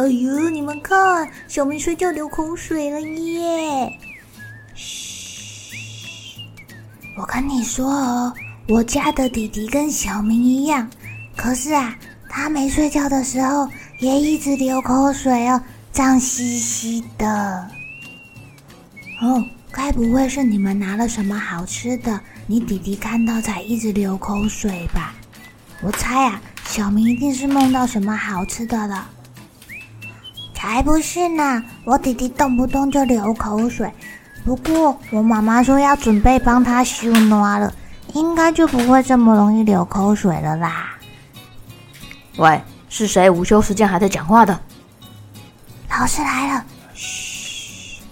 哎呦，你们看，小明睡觉流口水了耶！嘘，我跟你说哦，我家的弟弟跟小明一样，可是啊，他没睡觉的时候也一直流口水哦，脏兮兮的。哦，该不会是你们拿了什么好吃的，你弟弟看到才一直流口水吧？我猜啊，小明一定是梦到什么好吃的了。才不是呢！我弟弟动不动就流口水，不过我妈妈说要准备帮他修暖了，应该就不会这么容易流口水了啦。喂，是谁午休时间还在讲话的？老师来了，嘘。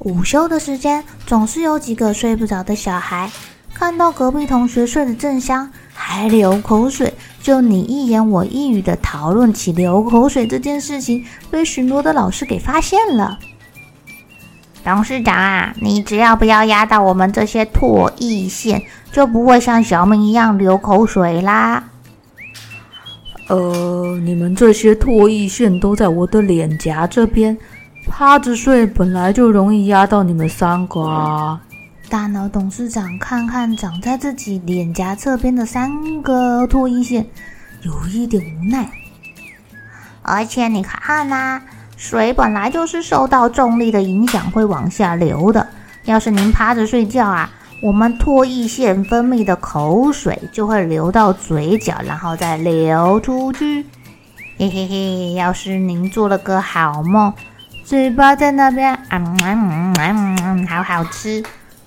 午休的时间总是有几个睡不着的小孩，看到隔壁同学睡得正香，还流口水。就你一言我一语的讨论起流口水这件事情，被巡逻的老师给发现了。董事长啊，你只要不要压到我们这些唾液腺，就不会像小明一样流口水啦。呃，你们这些唾液腺都在我的脸颊这边，趴着睡本来就容易压到你们三个啊。大脑董事长看看长在自己脸颊侧边的三个唾液腺，有一点无奈。而且你看呐、水本来就是受到重力的影响会往下流的。要是您趴着睡觉啊，我们唾液腺分泌的口水就会流到嘴角，然后再流出去。嘿嘿嘿，要是您做了个好梦，嘴巴在那边，嗯嗯嗯嗯，好好吃。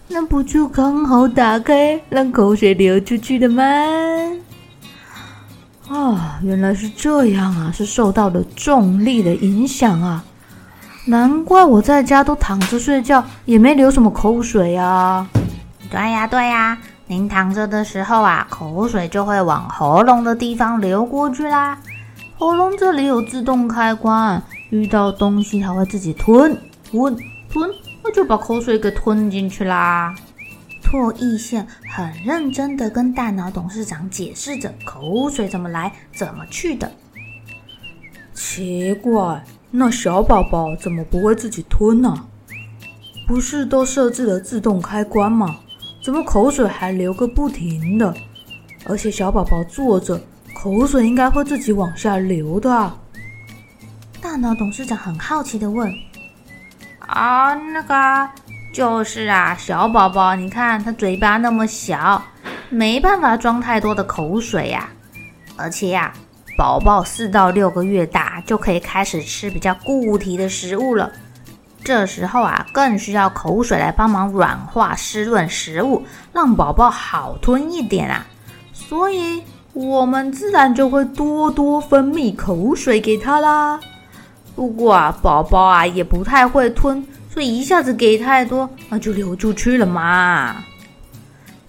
那不就刚好打开，让口水流出去的吗？啊，原来是这样啊，是受到了重力的影响啊！难怪我在家都躺着睡觉，也没流什么口水啊。对呀，对呀，您躺着的时候啊，口水就会往喉咙的地方流过去啦。喉咙这里有自动开关，遇到东西它会自己吞吞吞。我就把口水给吞进去啦。唾液腺很认真的跟大脑董事长解释着口水怎么来、怎么去的。奇怪，那小宝宝怎么不会自己吞呢？不是都设置了自动开关吗？怎么口水还流个不停的？而且小宝宝坐着，口水应该会自己往下流的啊。大脑董事长很好奇的问。啊，那个就是啊，小宝宝，你看他嘴巴那么小，没办法装太多的口水呀。而且呀，宝宝四到六个月大就可以开始吃比较固体的食物了，这时候啊，更需要口水来帮忙软化湿润食物，让宝宝好吞一点啊。所以我们自然就会多多分泌口水给他啦。不过啊，宝宝啊也不太会吞，所以一下子给太多，那就流出去了嘛。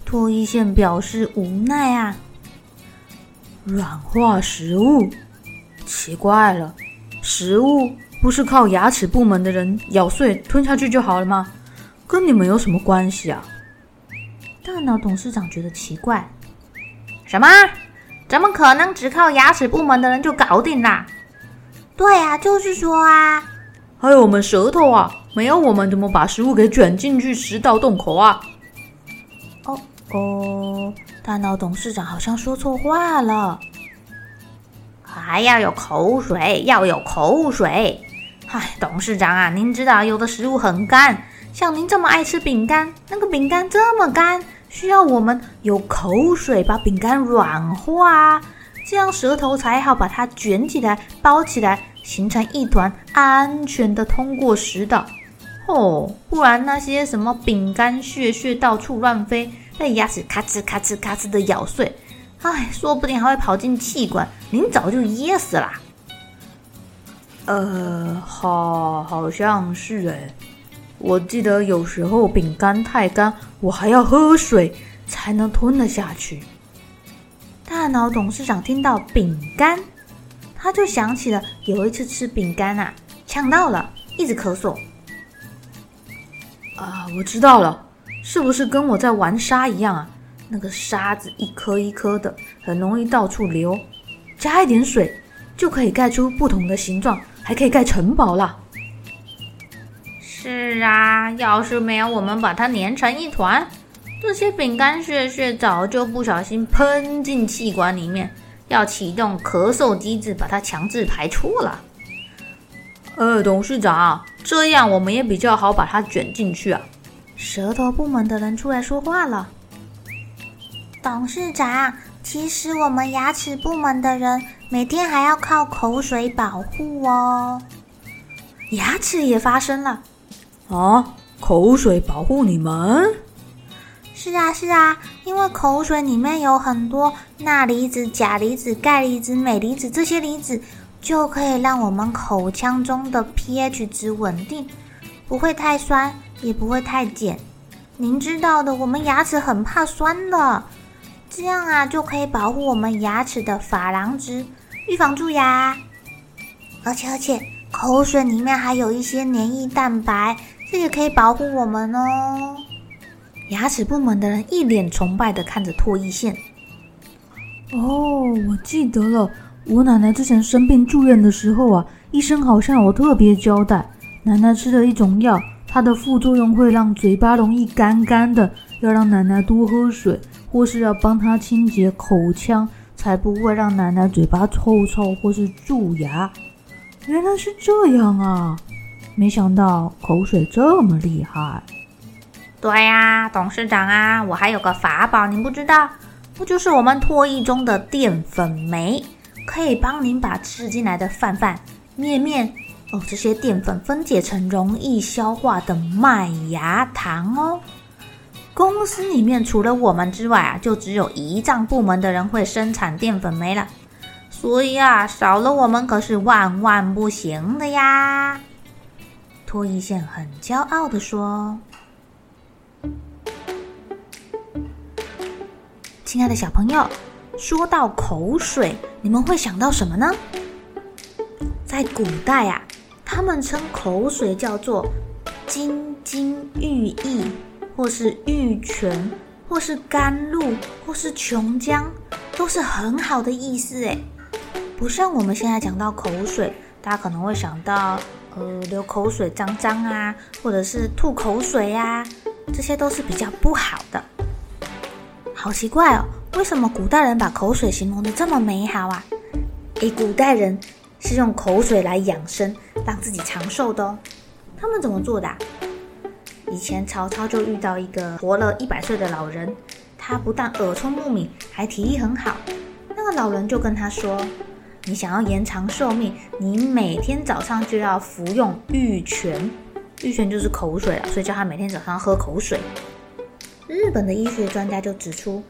唾液腺表示无奈啊。软化食物，奇怪了，食物不是靠牙齿部门的人咬碎吞下去就好了吗？跟你们有什么关系啊？大脑董事长觉得奇怪。什么？怎么可能只靠牙齿部门的人就搞定啦？对啊，就是说啊，还有我们舌头啊，没有我们怎么把食物给卷进去食道洞口啊？哦哦，大脑董事长好像说错话了，还要有口水，要有口水，唉，董事长啊，您知道有的食物很干，像您这么爱吃饼干，那个饼干这么干，需要我们有口水把饼干软化，这样舌头才好把它卷起来、包起来，形成一团，安全的通过食道。哦，不然那些什么饼干屑屑到处乱飞，被牙齿咔哧咔哧咔哧的咬碎，唉，说不定还会跑进气管，您早就噎死了。呃，好，好像是哎。我记得有时候饼干太干，我还要喝水才能吞得下去。大脑董事长听到饼干，他就想起了有一次吃饼干啊，呛到了，一直咳嗽。啊，我知道了，是不是跟我在玩沙一样啊？那个沙子一颗一颗的，很容易到处流，加一点水就可以盖出不同的形状。还可以盖城堡啦！是啊，要是没有我们把它粘成一团，这些饼干屑屑早就不小心喷进气管里面，要启动咳嗽机制把它强制排出了。呃，董事长，这样我们也比较好把它卷进去啊。舌头部门的人出来说话了。董事长，其实我们牙齿部门的人。每天还要靠口水保护哦，牙齿也发声了啊！口水保护你们？是啊，是啊，因为口水里面有很多钠离子、钾离子、钙离子、镁离子，这些离子就可以让我们口腔中的 pH 值稳定，不会太酸，也不会太碱。您知道的，我们牙齿很怕酸的。这样啊，就可以保护我们牙齿的珐琅质，预防蛀牙。而且而且，口水里面还有一些黏液蛋白，这也可以保护我们哦。牙齿部门的人一脸崇拜的看着唾液腺。哦，我记得了，我奶奶之前生病住院的时候啊，医生好像有特别交代，奶奶吃了一种药，它的副作用会让嘴巴容易干干的，要让奶奶多喝水。或是要帮她清洁口腔，才不会让奶奶嘴巴臭臭或是蛀牙。原来是这样啊！没想到口水这么厉害。对呀，董事长啊，我还有个法宝，您不知道？不就是我们唾液中的淀粉酶，可以帮您把吃进来的饭饭、面面哦，这些淀粉分解成容易消化的麦芽糖哦。公司里面除了我们之外啊，就只有胰脏部门的人会生产淀粉酶了，所以啊，少了我们可是万万不行的呀。唾液腺很骄傲的说：“亲爱的小朋友，说到口水，你们会想到什么呢？在古代啊，他们称口水叫做金金玉液。”或是玉泉，或是甘露，或是琼浆，都是很好的意思诶。不像我们现在讲到口水，大家可能会想到，呃，流口水脏脏啊，或者是吐口水呀，这些都是比较不好的。好奇怪哦，为什么古代人把口水形容得这么美好啊？诶，古代人是用口水来养生，让自己长寿的哦。他们怎么做的？以前曹操就遇到一个活了一百岁的老人，他不但耳聪目明，还体力很好。那个老人就跟他说：“你想要延长寿命，你每天早上就要服用玉泉，玉泉就是口水了，所以叫他每天早上喝口水。”日本的医学专家就指出，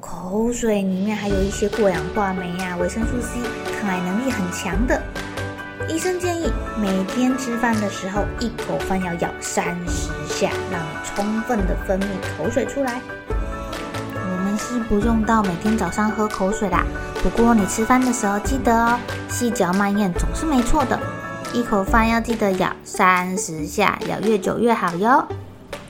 口水里面还有一些过氧化酶啊、维生素 C，抗癌能力很强的。医生建议每天吃饭的时候，一口饭要咬三十下，让充分的分泌口水出来。我们是不用到每天早上喝口水啦，不过你吃饭的时候记得哦，细嚼慢咽总是没错的。一口饭要记得咬三十下，咬越久越好哟。